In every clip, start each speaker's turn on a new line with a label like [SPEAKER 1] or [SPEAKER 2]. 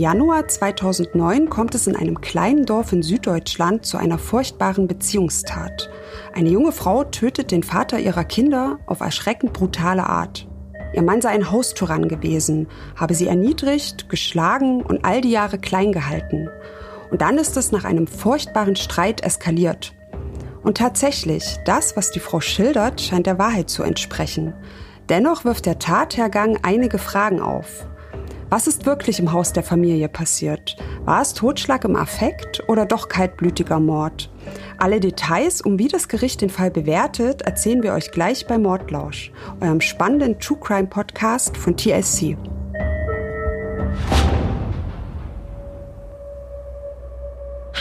[SPEAKER 1] Januar 2009 kommt es in einem kleinen Dorf in Süddeutschland zu einer furchtbaren Beziehungstat. Eine junge Frau tötet den Vater ihrer Kinder auf erschreckend brutale Art. Ihr Mann sei ein Haustyrann gewesen, habe sie erniedrigt, geschlagen und all die Jahre klein gehalten. Und dann ist es nach einem furchtbaren Streit eskaliert. Und tatsächlich, das, was die Frau schildert, scheint der Wahrheit zu entsprechen. Dennoch wirft der Tathergang einige Fragen auf. Was ist wirklich im Haus der Familie passiert? War es Totschlag im Affekt oder doch kaltblütiger Mord? Alle Details, um wie das Gericht den Fall bewertet, erzählen wir euch gleich bei Mordlausch, eurem spannenden True Crime Podcast von TSC.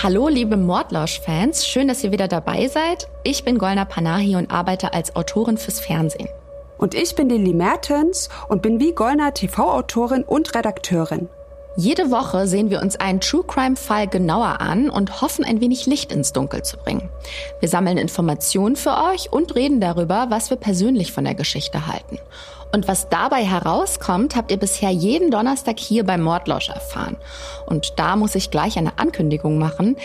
[SPEAKER 2] Hallo liebe Mordlausch-Fans, schön, dass ihr wieder dabei seid. Ich bin Golna Panahi und arbeite als Autorin fürs Fernsehen.
[SPEAKER 1] Und ich bin Lili Mertens und bin wie Gollner TV-Autorin und Redakteurin.
[SPEAKER 2] Jede Woche sehen wir uns einen True Crime Fall genauer an und hoffen ein wenig Licht ins Dunkel zu bringen. Wir sammeln Informationen für euch und reden darüber, was wir persönlich von der Geschichte halten. Und was dabei herauskommt, habt ihr bisher jeden Donnerstag hier beim Mordlausch erfahren. Und da muss ich gleich eine Ankündigung machen.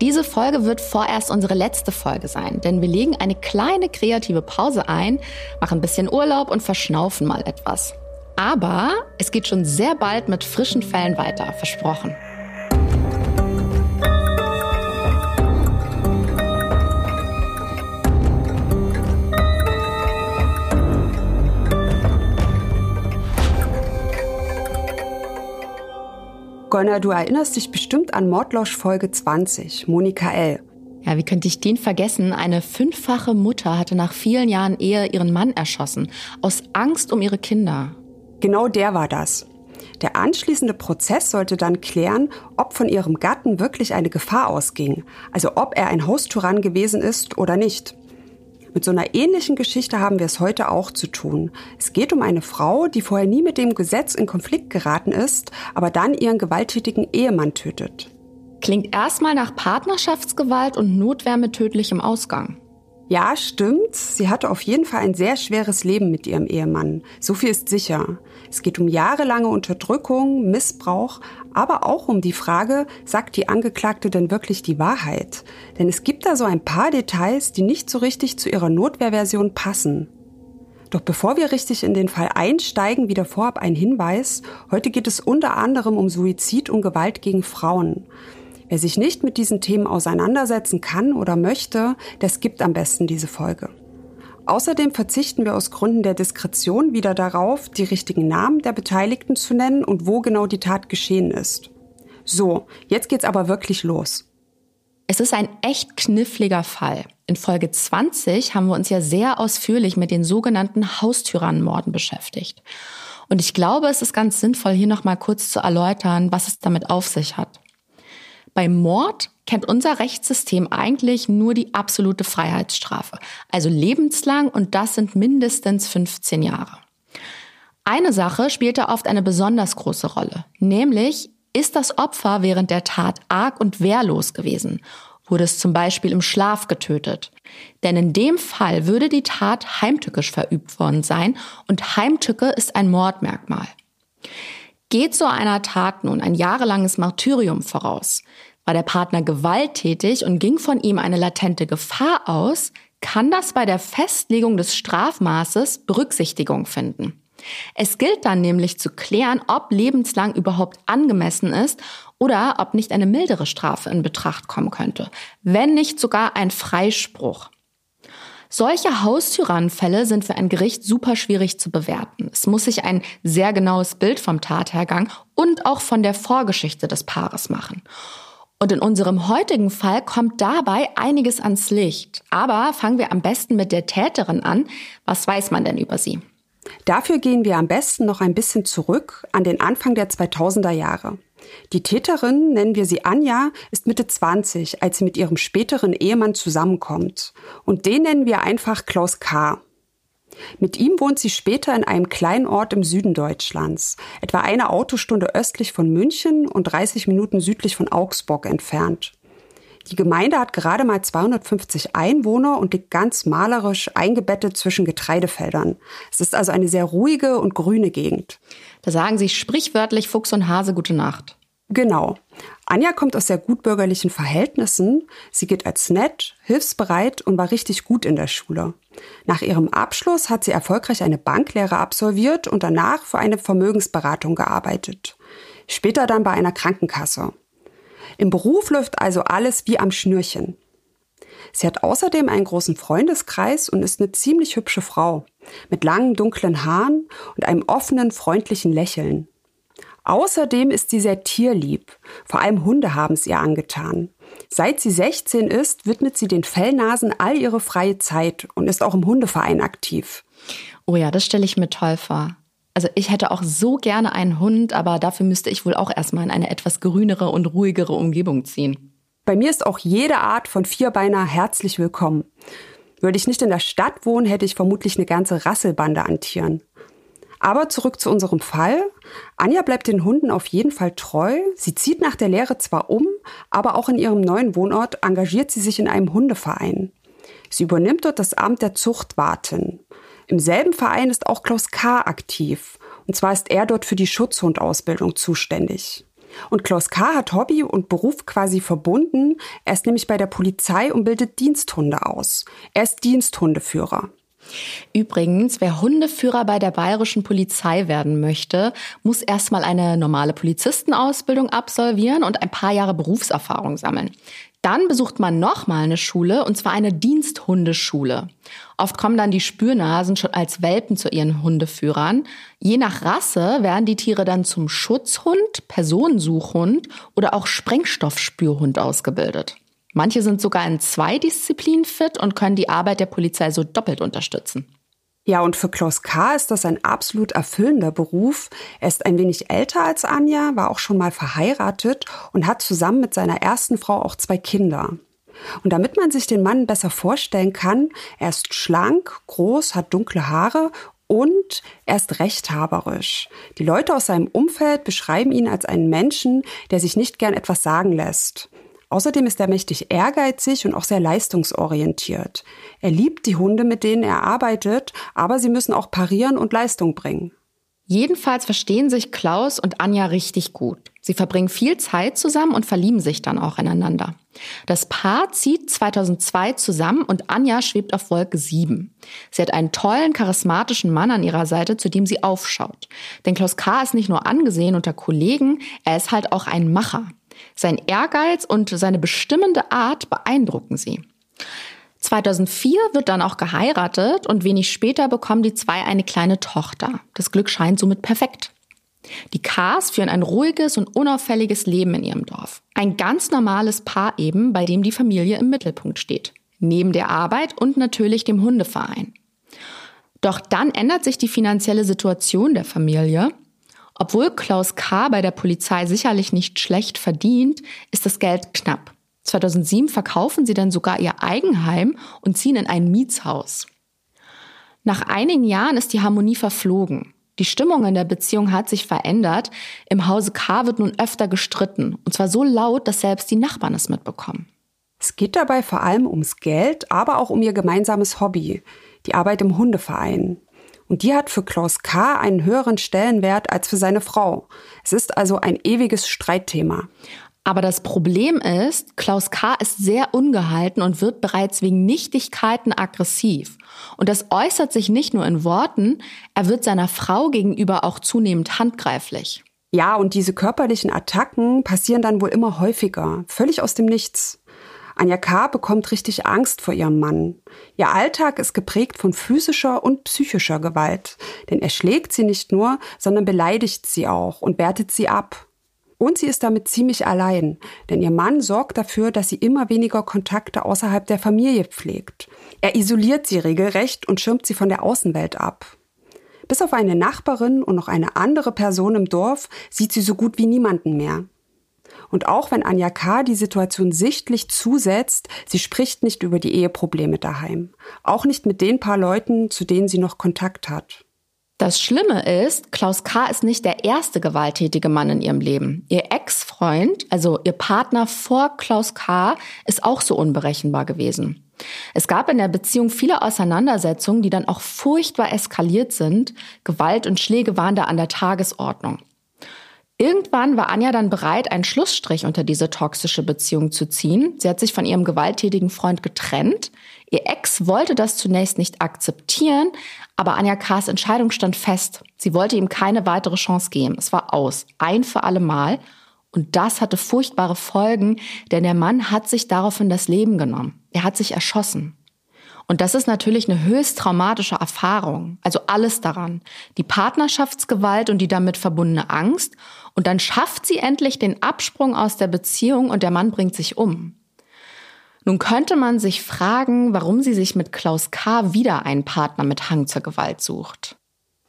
[SPEAKER 2] Diese Folge wird vorerst unsere letzte Folge sein, denn wir legen eine kleine kreative Pause ein, machen ein bisschen Urlaub und verschnaufen mal etwas. Aber es geht schon sehr bald mit frischen Fällen weiter, versprochen.
[SPEAKER 1] Gonner, du erinnerst dich bestimmt an Mordlosch Folge 20, Monika L.
[SPEAKER 2] Ja, wie könnte ich den vergessen? Eine fünffache Mutter hatte nach vielen Jahren Ehe ihren Mann erschossen, aus Angst um ihre Kinder.
[SPEAKER 1] Genau der war das. Der anschließende Prozess sollte dann klären, ob von ihrem Gatten wirklich eine Gefahr ausging, also ob er ein Haustyrann gewesen ist oder nicht. Mit so einer ähnlichen Geschichte haben wir es heute auch zu tun. Es geht um eine Frau, die vorher nie mit dem Gesetz in Konflikt geraten ist, aber dann ihren gewalttätigen Ehemann tötet.
[SPEAKER 2] Klingt erstmal nach Partnerschaftsgewalt und Notwehr mit tödlichem Ausgang.
[SPEAKER 1] Ja, stimmt. Sie hatte auf jeden Fall ein sehr schweres Leben mit ihrem Ehemann. So viel ist sicher. Es geht um jahrelange Unterdrückung, Missbrauch, aber auch um die Frage, sagt die Angeklagte denn wirklich die Wahrheit? Denn es gibt da so ein paar Details, die nicht so richtig zu ihrer Notwehrversion passen. Doch bevor wir richtig in den Fall einsteigen, wieder vorab ein Hinweis. Heute geht es unter anderem um Suizid und Gewalt gegen Frauen. Wer sich nicht mit diesen Themen auseinandersetzen kann oder möchte, der skippt am besten diese Folge. Außerdem verzichten wir aus Gründen der Diskretion wieder darauf, die richtigen Namen der Beteiligten zu nennen und wo genau die Tat geschehen ist. So, jetzt geht's aber wirklich los.
[SPEAKER 2] Es ist ein echt kniffliger Fall. In Folge 20 haben wir uns ja sehr ausführlich mit den sogenannten Haustyrannenmorden beschäftigt. Und ich glaube, es ist ganz sinnvoll, hier nochmal kurz zu erläutern, was es damit auf sich hat. Beim Mord kennt unser Rechtssystem eigentlich nur die absolute Freiheitsstrafe, also lebenslang und das sind mindestens 15 Jahre. Eine Sache spielt da oft eine besonders große Rolle, nämlich ist das Opfer während der Tat arg und wehrlos gewesen? Wurde es zum Beispiel im Schlaf getötet? Denn in dem Fall würde die Tat heimtückisch verübt worden sein und Heimtücke ist ein Mordmerkmal. Geht so einer Tat nun ein jahrelanges Martyrium voraus, war der Partner gewalttätig und ging von ihm eine latente Gefahr aus, kann das bei der Festlegung des Strafmaßes Berücksichtigung finden. Es gilt dann nämlich zu klären, ob lebenslang überhaupt angemessen ist oder ob nicht eine mildere Strafe in Betracht kommen könnte, wenn nicht sogar ein Freispruch. Solche Haustyrannenfälle sind für ein Gericht super schwierig zu bewerten. Es muss sich ein sehr genaues Bild vom Tathergang und auch von der Vorgeschichte des Paares machen. Und in unserem heutigen Fall kommt dabei einiges ans Licht. Aber fangen wir am besten mit der Täterin an. Was weiß man denn über sie?
[SPEAKER 1] Dafür gehen wir am besten noch ein bisschen zurück an den Anfang der 2000er Jahre. Die Täterin, nennen wir sie Anja, ist Mitte 20, als sie mit ihrem späteren Ehemann zusammenkommt. Und den nennen wir einfach Klaus K. Mit ihm wohnt sie später in einem kleinen Ort im Süden Deutschlands, etwa eine Autostunde östlich von München und 30 Minuten südlich von Augsburg entfernt. Die Gemeinde hat gerade mal 250 Einwohner und liegt ganz malerisch eingebettet zwischen Getreidefeldern. Es ist also eine sehr ruhige und grüne Gegend.
[SPEAKER 2] Da sagen sich sprichwörtlich Fuchs und Hase gute Nacht.
[SPEAKER 1] Genau. Anja kommt aus sehr gutbürgerlichen Verhältnissen. Sie geht als nett, hilfsbereit und war richtig gut in der Schule. Nach ihrem Abschluss hat sie erfolgreich eine Banklehre absolviert und danach für eine Vermögensberatung gearbeitet. Später dann bei einer Krankenkasse. Im Beruf läuft also alles wie am Schnürchen. Sie hat außerdem einen großen Freundeskreis und ist eine ziemlich hübsche Frau. Mit langen, dunklen Haaren und einem offenen, freundlichen Lächeln. Außerdem ist sie sehr tierlieb. Vor allem Hunde haben es ihr angetan. Seit sie 16 ist, widmet sie den Fellnasen all ihre freie Zeit und ist auch im Hundeverein aktiv.
[SPEAKER 2] Oh ja, das stelle ich mir toll vor. Also ich hätte auch so gerne einen Hund, aber dafür müsste ich wohl auch erstmal in eine etwas grünere und ruhigere Umgebung ziehen.
[SPEAKER 1] Bei mir ist auch jede Art von Vierbeiner herzlich willkommen. Würde ich nicht in der Stadt wohnen, hätte ich vermutlich eine ganze Rasselbande an Tieren. Aber zurück zu unserem Fall. Anja bleibt den Hunden auf jeden Fall treu. Sie zieht nach der Lehre zwar um, aber auch in ihrem neuen Wohnort engagiert sie sich in einem Hundeverein. Sie übernimmt dort das Amt der Zuchtwartin. Im selben Verein ist auch Klaus K. aktiv. Und zwar ist er dort für die Schutzhundausbildung zuständig. Und Klaus K. hat Hobby und Beruf quasi verbunden. Er ist nämlich bei der Polizei und bildet Diensthunde aus. Er ist Diensthundeführer.
[SPEAKER 2] Übrigens, wer Hundeführer bei der bayerischen Polizei werden möchte, muss erstmal eine normale Polizistenausbildung absolvieren und ein paar Jahre Berufserfahrung sammeln. Dann besucht man nochmal eine Schule, und zwar eine Diensthundeschule. Oft kommen dann die Spürnasen schon als Welpen zu ihren Hundeführern. Je nach Rasse werden die Tiere dann zum Schutzhund, Personensuchhund oder auch Sprengstoffspürhund ausgebildet. Manche sind sogar in zwei Disziplinen fit und können die Arbeit der Polizei so doppelt unterstützen.
[SPEAKER 1] Ja, und für Klaus K. ist das ein absolut erfüllender Beruf. Er ist ein wenig älter als Anja, war auch schon mal verheiratet und hat zusammen mit seiner ersten Frau auch zwei Kinder. Und damit man sich den Mann besser vorstellen kann, er ist schlank, groß, hat dunkle Haare und er ist rechthaberisch. Die Leute aus seinem Umfeld beschreiben ihn als einen Menschen, der sich nicht gern etwas sagen lässt. Außerdem ist er mächtig ehrgeizig und auch sehr leistungsorientiert. Er liebt die Hunde, mit denen er arbeitet, aber sie müssen auch parieren und Leistung bringen.
[SPEAKER 2] Jedenfalls verstehen sich Klaus und Anja richtig gut. Sie verbringen viel Zeit zusammen und verlieben sich dann auch ineinander. Das Paar zieht 2002 zusammen und Anja schwebt auf Wolke 7. Sie hat einen tollen, charismatischen Mann an ihrer Seite, zu dem sie aufschaut. Denn Klaus K. ist nicht nur angesehen unter Kollegen, er ist halt auch ein Macher. Sein Ehrgeiz und seine bestimmende Art beeindrucken sie. 2004 wird dann auch geheiratet und wenig später bekommen die zwei eine kleine Tochter. Das Glück scheint somit perfekt. Die Kars führen ein ruhiges und unauffälliges Leben in ihrem Dorf. Ein ganz normales Paar eben, bei dem die Familie im Mittelpunkt steht. Neben der Arbeit und natürlich dem Hundeverein. Doch dann ändert sich die finanzielle Situation der Familie obwohl Klaus K. bei der Polizei sicherlich nicht schlecht verdient, ist das Geld knapp. 2007 verkaufen sie dann sogar ihr Eigenheim und ziehen in ein Mietshaus. Nach einigen Jahren ist die Harmonie verflogen. Die Stimmung in der Beziehung hat sich verändert. Im Hause K wird nun öfter gestritten. Und zwar so laut, dass selbst die Nachbarn es mitbekommen.
[SPEAKER 1] Es geht dabei vor allem ums Geld, aber auch um ihr gemeinsames Hobby, die Arbeit im Hundeverein. Und die hat für Klaus K. einen höheren Stellenwert als für seine Frau. Es ist also ein ewiges Streitthema.
[SPEAKER 2] Aber das Problem ist, Klaus K. ist sehr ungehalten und wird bereits wegen Nichtigkeiten aggressiv. Und das äußert sich nicht nur in Worten, er wird seiner Frau gegenüber auch zunehmend handgreiflich.
[SPEAKER 1] Ja, und diese körperlichen Attacken passieren dann wohl immer häufiger, völlig aus dem Nichts. Anja K. bekommt richtig Angst vor ihrem Mann. Ihr Alltag ist geprägt von physischer und psychischer Gewalt, denn er schlägt sie nicht nur, sondern beleidigt sie auch und wertet sie ab. Und sie ist damit ziemlich allein, denn ihr Mann sorgt dafür, dass sie immer weniger Kontakte außerhalb der Familie pflegt. Er isoliert sie regelrecht und schirmt sie von der Außenwelt ab. Bis auf eine Nachbarin und noch eine andere Person im Dorf sieht sie so gut wie niemanden mehr. Und auch wenn Anja K. die Situation sichtlich zusetzt, sie spricht nicht über die Eheprobleme daheim. Auch nicht mit den paar Leuten, zu denen sie noch Kontakt hat.
[SPEAKER 2] Das Schlimme ist, Klaus K. ist nicht der erste gewalttätige Mann in ihrem Leben. Ihr Ex-Freund, also ihr Partner vor Klaus K., ist auch so unberechenbar gewesen. Es gab in der Beziehung viele Auseinandersetzungen, die dann auch furchtbar eskaliert sind. Gewalt und Schläge waren da an der Tagesordnung. Irgendwann war Anja dann bereit, einen Schlussstrich unter diese toxische Beziehung zu ziehen. Sie hat sich von ihrem gewalttätigen Freund getrennt. Ihr Ex wollte das zunächst nicht akzeptieren, aber Anja K.'s Entscheidung stand fest. Sie wollte ihm keine weitere Chance geben. Es war aus, ein für alle Mal. Und das hatte furchtbare Folgen, denn der Mann hat sich daraufhin das Leben genommen. Er hat sich erschossen. Und das ist natürlich eine höchst traumatische Erfahrung. Also alles daran. Die Partnerschaftsgewalt und die damit verbundene Angst. Und dann schafft sie endlich den Absprung aus der Beziehung und der Mann bringt sich um. Nun könnte man sich fragen, warum sie sich mit Klaus K. wieder einen Partner mit Hang zur Gewalt sucht.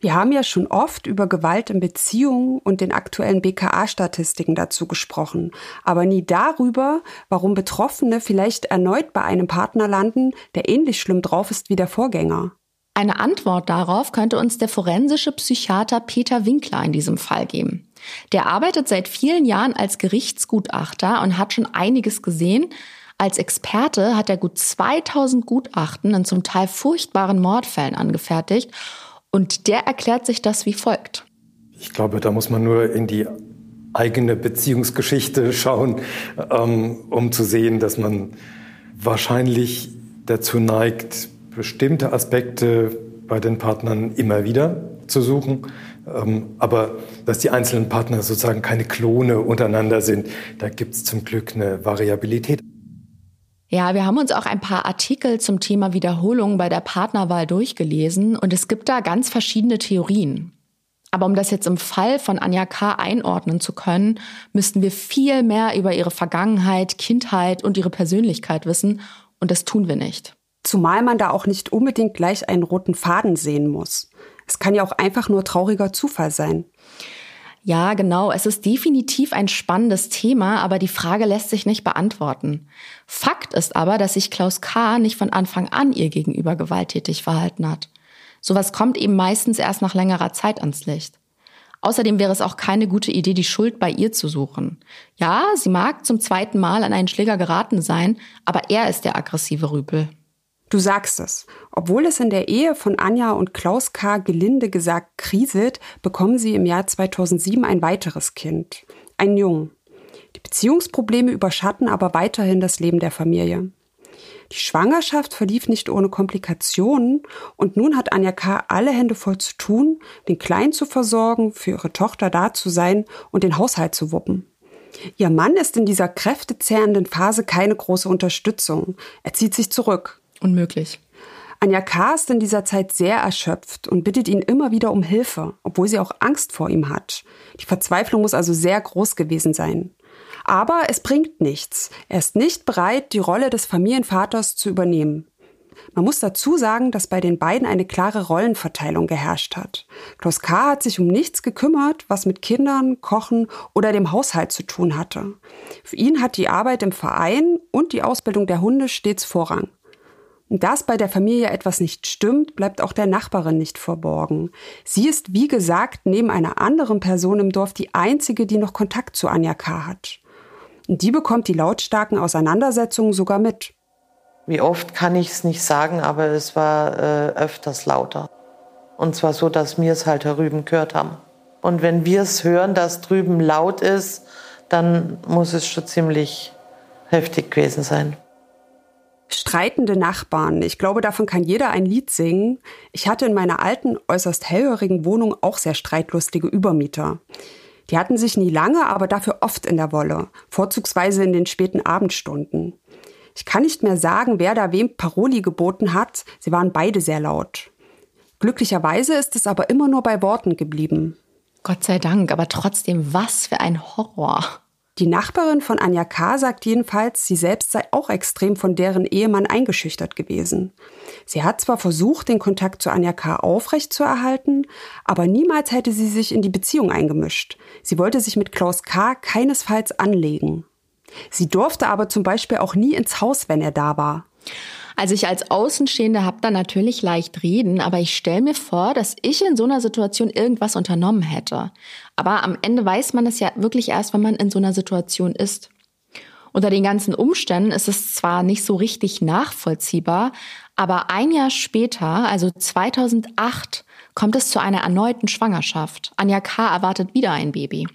[SPEAKER 1] Wir haben ja schon oft über Gewalt in Beziehungen und den aktuellen BKA-Statistiken dazu gesprochen, aber nie darüber, warum Betroffene vielleicht erneut bei einem Partner landen, der ähnlich schlimm drauf ist wie der Vorgänger.
[SPEAKER 2] Eine Antwort darauf könnte uns der forensische Psychiater Peter Winkler in diesem Fall geben. Der arbeitet seit vielen Jahren als Gerichtsgutachter und hat schon einiges gesehen. Als Experte hat er gut 2000 Gutachten in zum Teil furchtbaren Mordfällen angefertigt und der erklärt sich das wie folgt.
[SPEAKER 3] Ich glaube, da muss man nur in die eigene Beziehungsgeschichte schauen, ähm, um zu sehen, dass man wahrscheinlich dazu neigt, bestimmte Aspekte bei den Partnern immer wieder zu suchen. Ähm, aber dass die einzelnen Partner sozusagen keine Klone untereinander sind, da gibt es zum Glück eine Variabilität.
[SPEAKER 2] Ja, wir haben uns auch ein paar Artikel zum Thema Wiederholung bei der Partnerwahl durchgelesen und es gibt da ganz verschiedene Theorien. Aber um das jetzt im Fall von Anja K. einordnen zu können, müssten wir viel mehr über ihre Vergangenheit, Kindheit und ihre Persönlichkeit wissen und das tun wir nicht.
[SPEAKER 1] Zumal man da auch nicht unbedingt gleich einen roten Faden sehen muss. Es kann ja auch einfach nur trauriger Zufall sein.
[SPEAKER 2] Ja, genau. Es ist definitiv ein spannendes Thema, aber die Frage lässt sich nicht beantworten. Fakt ist aber, dass sich Klaus K. nicht von Anfang an ihr gegenüber gewalttätig verhalten hat. Sowas kommt eben meistens erst nach längerer Zeit ans Licht. Außerdem wäre es auch keine gute Idee, die Schuld bei ihr zu suchen. Ja, sie mag zum zweiten Mal an einen Schläger geraten sein, aber er ist der aggressive Rüpel.
[SPEAKER 1] Du sagst es. Obwohl es in der Ehe von Anja und Klaus K. gelinde gesagt kriselt, bekommen sie im Jahr 2007 ein weiteres Kind. Ein Jungen. Die Beziehungsprobleme überschatten aber weiterhin das Leben der Familie. Die Schwangerschaft verlief nicht ohne Komplikationen und nun hat Anja K. alle Hände voll zu tun, den Kleinen zu versorgen, für ihre Tochter da zu sein und den Haushalt zu wuppen. Ihr Mann ist in dieser kräftezehrenden Phase keine große Unterstützung. Er zieht sich zurück.
[SPEAKER 2] Unmöglich.
[SPEAKER 1] Anja K. ist in dieser Zeit sehr erschöpft und bittet ihn immer wieder um Hilfe, obwohl sie auch Angst vor ihm hat. Die Verzweiflung muss also sehr groß gewesen sein. Aber es bringt nichts. Er ist nicht bereit, die Rolle des Familienvaters zu übernehmen. Man muss dazu sagen, dass bei den beiden eine klare Rollenverteilung geherrscht hat. Klaus K. hat sich um nichts gekümmert, was mit Kindern, Kochen oder dem Haushalt zu tun hatte. Für ihn hat die Arbeit im Verein und die Ausbildung der Hunde stets Vorrang. Dass bei der Familie etwas nicht stimmt, bleibt auch der Nachbarin nicht verborgen. Sie ist, wie gesagt, neben einer anderen Person im Dorf die einzige, die noch Kontakt zu Anja K. hat. Und die bekommt die lautstarken Auseinandersetzungen sogar mit.
[SPEAKER 4] Wie oft kann ich es nicht sagen, aber es war äh, öfters lauter. Und zwar so, dass wir es halt herüben gehört haben. Und wenn wir es hören, dass drüben laut ist, dann muss es schon ziemlich heftig gewesen sein.
[SPEAKER 1] Streitende Nachbarn. Ich glaube, davon kann jeder ein Lied singen. Ich hatte in meiner alten, äußerst hellhörigen Wohnung auch sehr streitlustige Übermieter. Die hatten sich nie lange, aber dafür oft in der Wolle, vorzugsweise in den späten Abendstunden. Ich kann nicht mehr sagen, wer da wem Paroli geboten hat, sie waren beide sehr laut. Glücklicherweise ist es aber immer nur bei Worten geblieben.
[SPEAKER 2] Gott sei Dank, aber trotzdem, was für ein Horror.
[SPEAKER 1] Die Nachbarin von Anja K. sagt jedenfalls, sie selbst sei auch extrem von deren Ehemann eingeschüchtert gewesen. Sie hat zwar versucht, den Kontakt zu Anja K. aufrechtzuerhalten, aber niemals hätte sie sich in die Beziehung eingemischt. Sie wollte sich mit Klaus K. keinesfalls anlegen. Sie durfte aber zum Beispiel auch nie ins Haus, wenn er da war.
[SPEAKER 2] Also ich als Außenstehende habe da natürlich leicht reden, aber ich stelle mir vor, dass ich in so einer Situation irgendwas unternommen hätte. Aber am Ende weiß man es ja wirklich erst, wenn man in so einer Situation ist. Unter den ganzen Umständen ist es zwar nicht so richtig nachvollziehbar, aber ein Jahr später, also 2008, kommt es zu einer erneuten Schwangerschaft. Anja K. erwartet wieder ein Baby.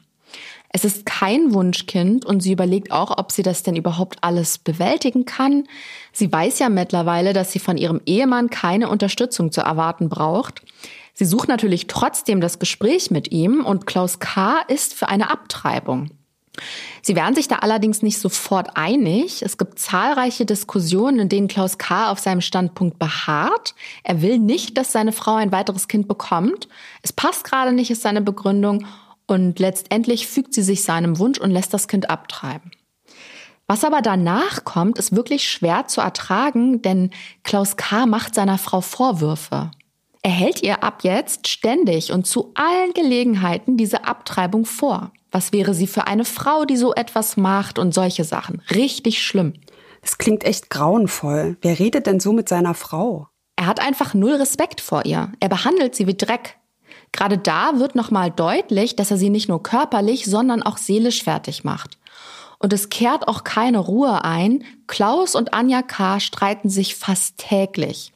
[SPEAKER 2] Es ist kein Wunschkind und sie überlegt auch, ob sie das denn überhaupt alles bewältigen kann. Sie weiß ja mittlerweile, dass sie von ihrem Ehemann keine Unterstützung zu erwarten braucht. Sie sucht natürlich trotzdem das Gespräch mit ihm und Klaus K. ist für eine Abtreibung. Sie werden sich da allerdings nicht sofort einig. Es gibt zahlreiche Diskussionen, in denen Klaus K. auf seinem Standpunkt beharrt. Er will nicht, dass seine Frau ein weiteres Kind bekommt. Es passt gerade nicht, ist seine Begründung. Und letztendlich fügt sie sich seinem Wunsch und lässt das Kind abtreiben. Was aber danach kommt, ist wirklich schwer zu ertragen, denn Klaus K. macht seiner Frau Vorwürfe. Er hält ihr ab jetzt ständig und zu allen Gelegenheiten diese Abtreibung vor. Was wäre sie für eine Frau, die so etwas macht und solche Sachen? Richtig schlimm.
[SPEAKER 1] Das klingt echt grauenvoll. Wer redet denn so mit seiner Frau?
[SPEAKER 2] Er hat einfach null Respekt vor ihr. Er behandelt sie wie Dreck. Gerade da wird nochmal deutlich, dass er sie nicht nur körperlich, sondern auch seelisch fertig macht. Und es kehrt auch keine Ruhe ein. Klaus und Anja K. streiten sich fast täglich.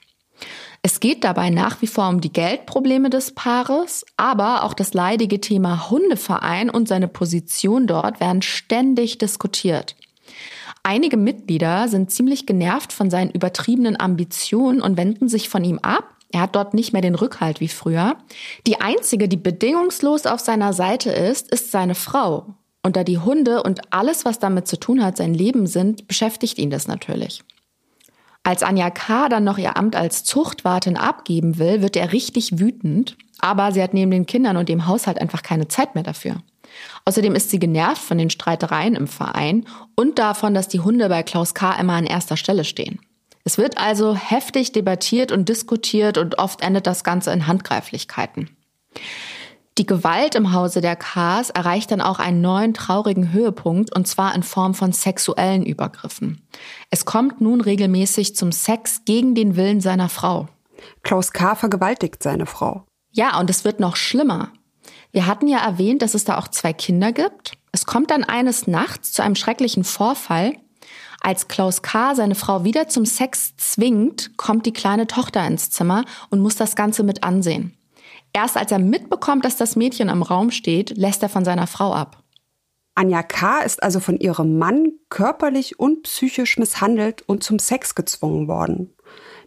[SPEAKER 2] Es geht dabei nach wie vor um die Geldprobleme des Paares, aber auch das leidige Thema Hundeverein und seine Position dort werden ständig diskutiert. Einige Mitglieder sind ziemlich genervt von seinen übertriebenen Ambitionen und wenden sich von ihm ab. Er hat dort nicht mehr den Rückhalt wie früher. Die einzige, die bedingungslos auf seiner Seite ist, ist seine Frau. Und da die Hunde und alles, was damit zu tun hat, sein Leben sind, beschäftigt ihn das natürlich. Als Anja K. dann noch ihr Amt als Zuchtwartin abgeben will, wird er richtig wütend. Aber sie hat neben den Kindern und dem Haushalt einfach keine Zeit mehr dafür. Außerdem ist sie genervt von den Streitereien im Verein und davon, dass die Hunde bei Klaus K. immer an erster Stelle stehen. Es wird also heftig debattiert und diskutiert und oft endet das Ganze in Handgreiflichkeiten. Die Gewalt im Hause der Ks erreicht dann auch einen neuen traurigen Höhepunkt und zwar in Form von sexuellen Übergriffen. Es kommt nun regelmäßig zum Sex gegen den Willen seiner Frau.
[SPEAKER 1] Klaus K. vergewaltigt seine Frau.
[SPEAKER 2] Ja, und es wird noch schlimmer. Wir hatten ja erwähnt, dass es da auch zwei Kinder gibt. Es kommt dann eines Nachts zu einem schrecklichen Vorfall, als Klaus K. seine Frau wieder zum Sex zwingt, kommt die kleine Tochter ins Zimmer und muss das Ganze mit ansehen. Erst als er mitbekommt, dass das Mädchen im Raum steht, lässt er von seiner Frau ab.
[SPEAKER 1] Anja K. ist also von ihrem Mann körperlich und psychisch misshandelt und zum Sex gezwungen worden.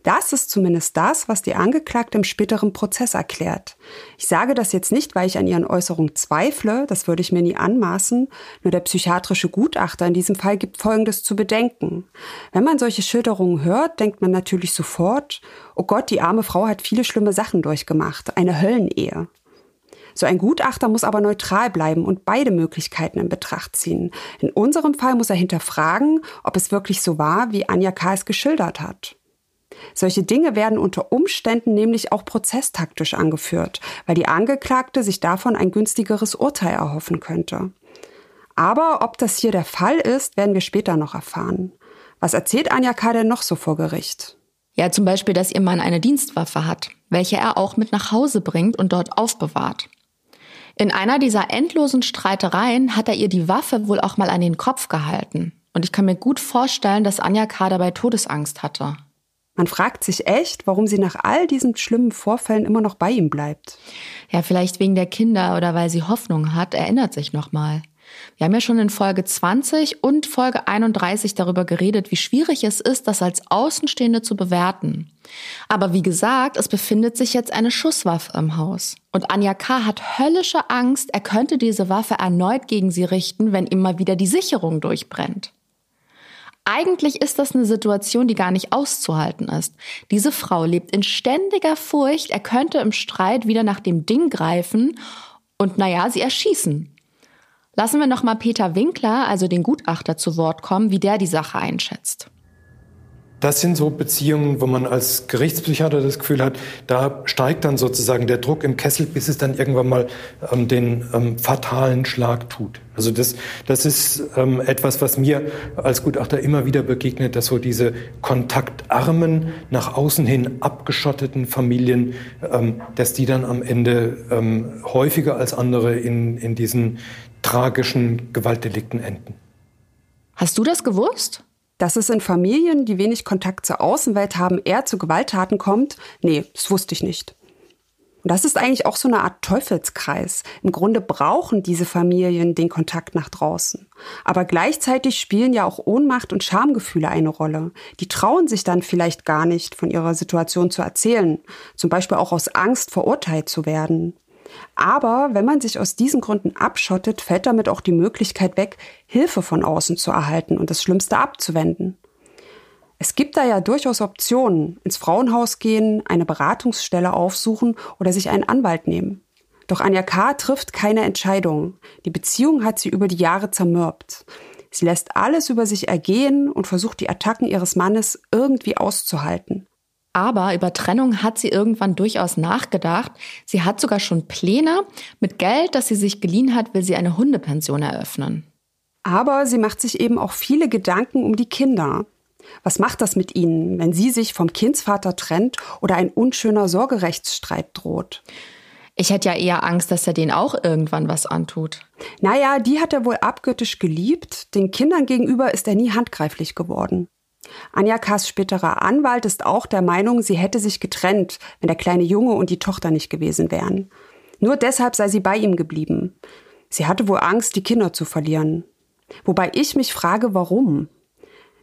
[SPEAKER 1] Das ist zumindest das, was die Angeklagte im späteren Prozess erklärt. Ich sage das jetzt nicht, weil ich an ihren Äußerungen zweifle, das würde ich mir nie anmaßen, nur der psychiatrische Gutachter in diesem Fall gibt Folgendes zu bedenken. Wenn man solche Schilderungen hört, denkt man natürlich sofort, oh Gott, die arme Frau hat viele schlimme Sachen durchgemacht, eine Höllenehe. So ein Gutachter muss aber neutral bleiben und beide Möglichkeiten in Betracht ziehen. In unserem Fall muss er hinterfragen, ob es wirklich so war, wie Anja K. es geschildert hat. Solche Dinge werden unter Umständen nämlich auch prozesstaktisch angeführt, weil die Angeklagte sich davon ein günstigeres Urteil erhoffen könnte. Aber ob das hier der Fall ist, werden wir später noch erfahren. Was erzählt Anja K. denn noch so vor Gericht?
[SPEAKER 2] Ja, zum Beispiel, dass ihr Mann eine Dienstwaffe hat, welche er auch mit nach Hause bringt und dort aufbewahrt. In einer dieser endlosen Streitereien hat er ihr die Waffe wohl auch mal an den Kopf gehalten. Und ich kann mir gut vorstellen, dass Anja K. dabei Todesangst hatte.
[SPEAKER 1] Man fragt sich echt, warum sie nach all diesen schlimmen Vorfällen immer noch bei ihm bleibt.
[SPEAKER 2] Ja, vielleicht wegen der Kinder oder weil sie Hoffnung hat, erinnert sich nochmal. Wir haben ja schon in Folge 20 und Folge 31 darüber geredet, wie schwierig es ist, das als Außenstehende zu bewerten. Aber wie gesagt, es befindet sich jetzt eine Schusswaffe im Haus. Und Anja K. hat höllische Angst, er könnte diese Waffe erneut gegen sie richten, wenn immer wieder die Sicherung durchbrennt. Eigentlich ist das eine Situation, die gar nicht auszuhalten ist. Diese Frau lebt in ständiger Furcht, er könnte im Streit wieder nach dem Ding greifen und naja, sie erschießen. Lassen wir nochmal Peter Winkler, also den Gutachter, zu Wort kommen, wie der die Sache einschätzt.
[SPEAKER 3] Das sind so Beziehungen, wo man als Gerichtspsychiater das Gefühl hat, da steigt dann sozusagen der Druck im Kessel, bis es dann irgendwann mal ähm, den ähm, fatalen Schlag tut. Also das, das ist ähm, etwas, was mir als Gutachter immer wieder begegnet, dass so diese kontaktarmen, nach außen hin abgeschotteten Familien, ähm, dass die dann am Ende ähm, häufiger als andere in, in diesen tragischen Gewaltdelikten enden.
[SPEAKER 2] Hast du das gewusst?
[SPEAKER 1] Dass es in Familien, die wenig Kontakt zur Außenwelt haben, eher zu Gewalttaten kommt, nee, das wusste ich nicht. Und das ist eigentlich auch so eine Art Teufelskreis. Im Grunde brauchen diese Familien den Kontakt nach draußen. Aber gleichzeitig spielen ja auch Ohnmacht und Schamgefühle eine Rolle. Die trauen sich dann vielleicht gar nicht, von ihrer Situation zu erzählen. Zum Beispiel auch aus Angst, verurteilt zu werden. Aber wenn man sich aus diesen Gründen abschottet, fällt damit auch die Möglichkeit weg, Hilfe von außen zu erhalten und das Schlimmste abzuwenden. Es gibt da ja durchaus Optionen, ins Frauenhaus gehen, eine Beratungsstelle aufsuchen oder sich einen Anwalt nehmen. Doch Anja K. trifft keine Entscheidung. Die Beziehung hat sie über die Jahre zermürbt. Sie lässt alles über sich ergehen und versucht die Attacken ihres Mannes irgendwie auszuhalten.
[SPEAKER 2] Aber über Trennung hat sie irgendwann durchaus nachgedacht. Sie hat sogar schon Pläne. Mit Geld, das sie sich geliehen hat, will sie eine Hundepension eröffnen.
[SPEAKER 1] Aber sie macht sich eben auch viele Gedanken um die Kinder. Was macht das mit ihnen, wenn sie sich vom Kindsvater trennt oder ein unschöner Sorgerechtsstreit droht?
[SPEAKER 2] Ich hätte ja eher Angst, dass er denen auch irgendwann was antut.
[SPEAKER 1] Naja, die hat er wohl abgöttisch geliebt. Den Kindern gegenüber ist er nie handgreiflich geworden. Anja Kass späterer Anwalt ist auch der Meinung, sie hätte sich getrennt, wenn der kleine Junge und die Tochter nicht gewesen wären. Nur deshalb sei sie bei ihm geblieben. Sie hatte wohl Angst, die Kinder zu verlieren. Wobei ich mich frage, warum?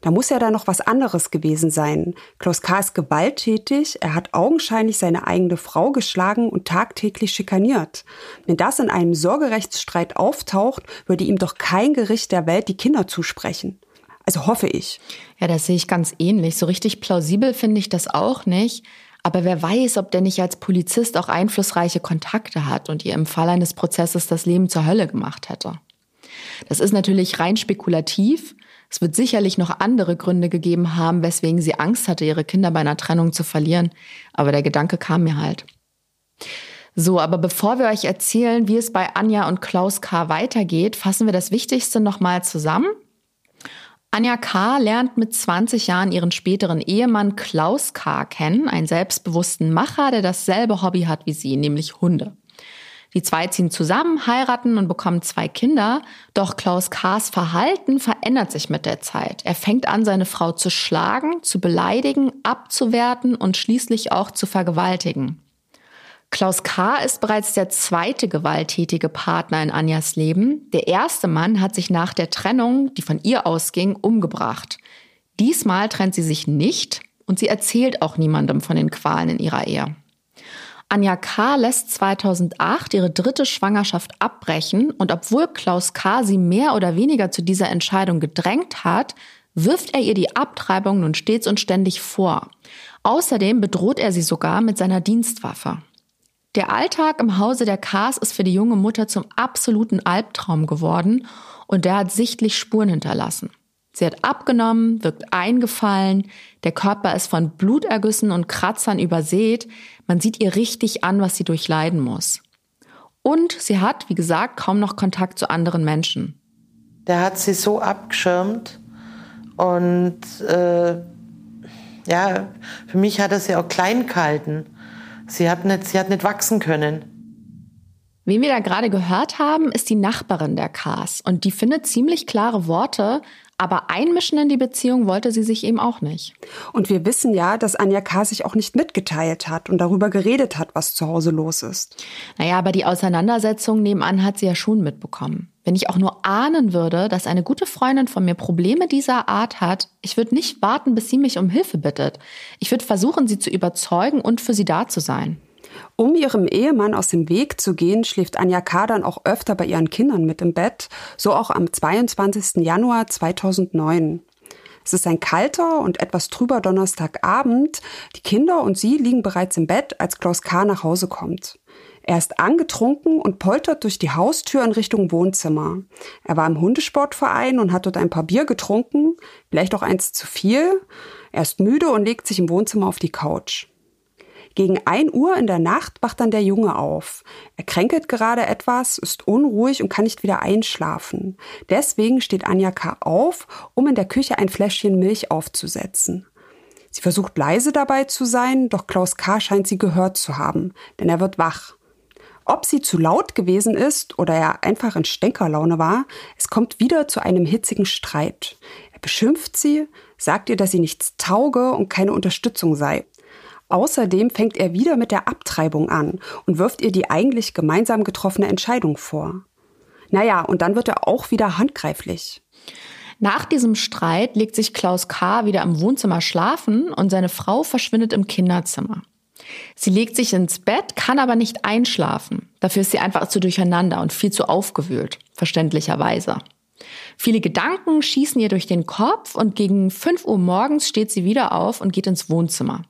[SPEAKER 1] Da muss ja da noch was anderes gewesen sein. Klaus K. ist gewalttätig, er hat augenscheinlich seine eigene Frau geschlagen und tagtäglich schikaniert. Wenn das in einem Sorgerechtsstreit auftaucht, würde ihm doch kein Gericht der Welt die Kinder zusprechen. Also hoffe ich.
[SPEAKER 2] Ja, das sehe ich ganz ähnlich. So richtig plausibel finde ich das auch nicht. Aber wer weiß, ob der nicht als Polizist auch einflussreiche Kontakte hat und ihr im Fall eines Prozesses das Leben zur Hölle gemacht hätte. Das ist natürlich rein spekulativ. Es wird sicherlich noch andere Gründe gegeben haben, weswegen sie Angst hatte, ihre Kinder bei einer Trennung zu verlieren. Aber der Gedanke kam mir halt. So, aber bevor wir euch erzählen, wie es bei Anja und Klaus K. weitergeht, fassen wir das Wichtigste nochmal zusammen. Anja K. lernt mit 20 Jahren ihren späteren Ehemann Klaus K. kennen, einen selbstbewussten Macher, der dasselbe Hobby hat wie sie, nämlich Hunde. Die zwei ziehen zusammen, heiraten und bekommen zwei Kinder. Doch Klaus K.'s Verhalten verändert sich mit der Zeit. Er fängt an, seine Frau zu schlagen, zu beleidigen, abzuwerten und schließlich auch zu vergewaltigen. Klaus K. ist bereits der zweite gewalttätige Partner in Anjas Leben. Der erste Mann hat sich nach der Trennung, die von ihr ausging, umgebracht. Diesmal trennt sie sich nicht und sie erzählt auch niemandem von den Qualen in ihrer Ehe. Anja K. lässt 2008 ihre dritte Schwangerschaft abbrechen und obwohl Klaus K. sie mehr oder weniger zu dieser Entscheidung gedrängt hat, wirft er ihr die Abtreibung nun stets und ständig vor. Außerdem bedroht er sie sogar mit seiner Dienstwaffe. Der Alltag im Hause der Kars ist für die junge Mutter zum absoluten Albtraum geworden und der hat sichtlich Spuren hinterlassen. Sie hat abgenommen, wirkt eingefallen, der Körper ist von Blutergüssen und Kratzern übersät, man sieht ihr richtig an, was sie durchleiden muss. Und sie hat, wie gesagt, kaum noch Kontakt zu anderen Menschen.
[SPEAKER 4] Der hat sie so abgeschirmt und äh, ja, für mich hat er sie auch klein gehalten. Sie hat nicht, sie hat nicht wachsen können.
[SPEAKER 2] Wen wir da gerade gehört haben, ist die Nachbarin der Kars und die findet ziemlich klare Worte, aber einmischen in die Beziehung wollte sie sich eben auch nicht.
[SPEAKER 1] Und wir wissen ja, dass Anja K. sich auch nicht mitgeteilt hat und darüber geredet hat, was zu Hause los ist.
[SPEAKER 2] Naja, aber die Auseinandersetzung nebenan hat sie ja schon mitbekommen. Wenn ich auch nur ahnen würde, dass eine gute Freundin von mir Probleme dieser Art hat, ich würde nicht warten, bis sie mich um Hilfe bittet. Ich würde versuchen, sie zu überzeugen und für sie da zu sein.
[SPEAKER 1] Um ihrem Ehemann aus dem Weg zu gehen, schläft Anja K. dann auch öfter bei ihren Kindern mit im Bett, so auch am 22. Januar 2009. Es ist ein kalter und etwas trüber Donnerstagabend. Die Kinder und sie liegen bereits im Bett, als Klaus K. nach Hause kommt. Er ist angetrunken und poltert durch die Haustür in Richtung Wohnzimmer. Er war im Hundesportverein und hat dort ein paar Bier getrunken, vielleicht auch eins zu viel. Er ist müde und legt sich im Wohnzimmer auf die Couch. Gegen ein Uhr in der Nacht wacht dann der Junge auf. Er kränkelt gerade etwas, ist unruhig und kann nicht wieder einschlafen. Deswegen steht Anja K. auf, um in der Küche ein Fläschchen Milch aufzusetzen. Sie versucht leise dabei zu sein, doch Klaus K. scheint sie gehört zu haben, denn er wird wach. Ob sie zu laut gewesen ist oder er einfach in Stänkerlaune war, es kommt wieder zu einem hitzigen Streit. Er beschimpft sie, sagt ihr, dass sie nichts tauge und keine Unterstützung sei. Außerdem fängt er wieder mit der Abtreibung an und wirft ihr die eigentlich gemeinsam getroffene Entscheidung vor. Naja, und dann wird er auch wieder handgreiflich.
[SPEAKER 2] Nach diesem Streit legt sich Klaus K. wieder im Wohnzimmer schlafen und seine Frau verschwindet im Kinderzimmer. Sie legt sich ins Bett, kann aber nicht einschlafen. Dafür ist sie einfach zu durcheinander und viel zu aufgewühlt, verständlicherweise. Viele Gedanken schießen ihr durch den Kopf und gegen 5 Uhr morgens steht sie wieder auf und geht ins Wohnzimmer.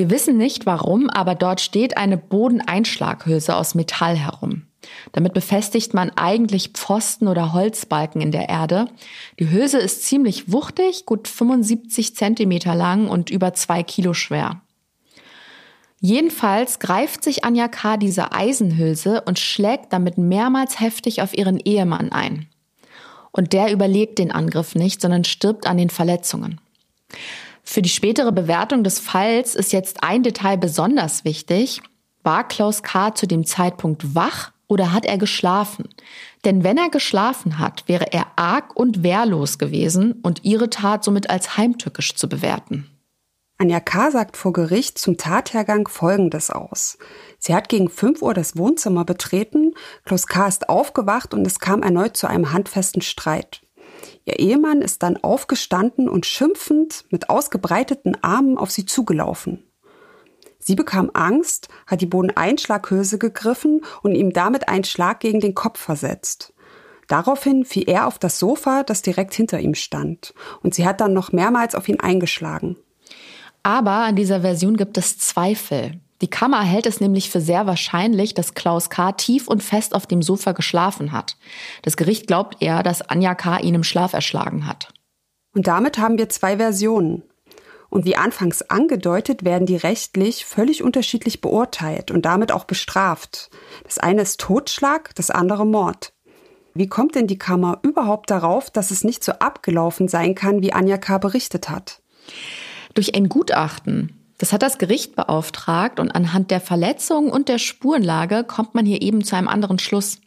[SPEAKER 2] Wir wissen nicht warum, aber dort steht eine Bodeneinschlaghülse aus Metall herum. Damit befestigt man eigentlich Pfosten oder Holzbalken in der Erde. Die Hülse ist ziemlich wuchtig, gut 75 Zentimeter lang und über zwei Kilo schwer. Jedenfalls greift sich Anja K. diese Eisenhülse und schlägt damit mehrmals heftig auf ihren Ehemann ein. Und der überlebt den Angriff nicht, sondern stirbt an den Verletzungen. Für die spätere Bewertung des Falls ist jetzt ein Detail besonders wichtig. War Klaus K. zu dem Zeitpunkt wach oder hat er geschlafen? Denn wenn er geschlafen hat, wäre er arg und wehrlos gewesen und ihre Tat somit als heimtückisch zu bewerten.
[SPEAKER 1] Anja K. sagt vor Gericht zum Tathergang Folgendes aus. Sie hat gegen 5 Uhr das Wohnzimmer betreten, Klaus K. ist aufgewacht und es kam erneut zu einem handfesten Streit. Ihr Ehemann ist dann aufgestanden und schimpfend mit ausgebreiteten Armen auf sie zugelaufen. Sie bekam Angst, hat die Bodeneinschlaghülse gegriffen und ihm damit einen Schlag gegen den Kopf versetzt. Daraufhin fiel er auf das Sofa, das direkt hinter ihm stand, und sie hat dann noch mehrmals auf ihn eingeschlagen.
[SPEAKER 2] Aber an dieser Version gibt es Zweifel. Die Kammer hält es nämlich für sehr wahrscheinlich, dass Klaus K. tief und fest auf dem Sofa geschlafen hat. Das Gericht glaubt eher, dass Anja K. ihn im Schlaf erschlagen hat.
[SPEAKER 1] Und damit haben wir zwei Versionen. Und wie anfangs angedeutet, werden die rechtlich völlig unterschiedlich beurteilt und damit auch bestraft. Das eine ist Totschlag, das andere Mord. Wie kommt denn die Kammer überhaupt darauf, dass es nicht so abgelaufen sein kann, wie Anja K. berichtet hat?
[SPEAKER 2] Durch ein Gutachten. Das hat das Gericht beauftragt und anhand der Verletzungen und der Spurenlage kommt man hier eben zu einem anderen Schluss.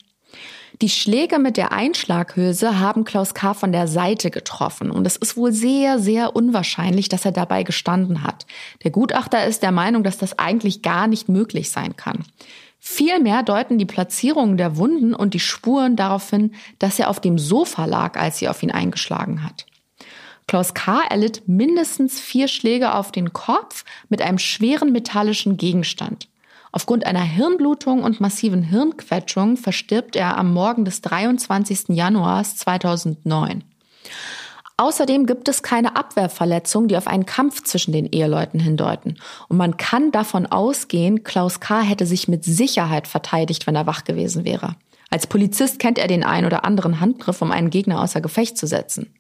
[SPEAKER 2] Die Schläge mit der Einschlaghülse haben Klaus K. von der Seite getroffen und es ist wohl sehr, sehr unwahrscheinlich, dass er dabei gestanden hat. Der Gutachter ist der Meinung, dass das eigentlich gar nicht möglich sein kann. Vielmehr deuten die Platzierungen der Wunden und die Spuren darauf hin, dass er auf dem Sofa lag, als sie auf ihn eingeschlagen hat. Klaus K. erlitt mindestens vier Schläge auf den Kopf mit einem schweren metallischen Gegenstand. Aufgrund einer Hirnblutung und massiven Hirnquetschung verstirbt er am Morgen des 23. Januars 2009. Außerdem gibt es keine Abwehrverletzungen, die auf einen Kampf zwischen den Eheleuten hindeuten. Und man kann davon ausgehen, Klaus K. hätte sich mit Sicherheit verteidigt, wenn er wach gewesen wäre. Als Polizist kennt er den ein oder anderen Handgriff, um einen Gegner außer Gefecht zu setzen.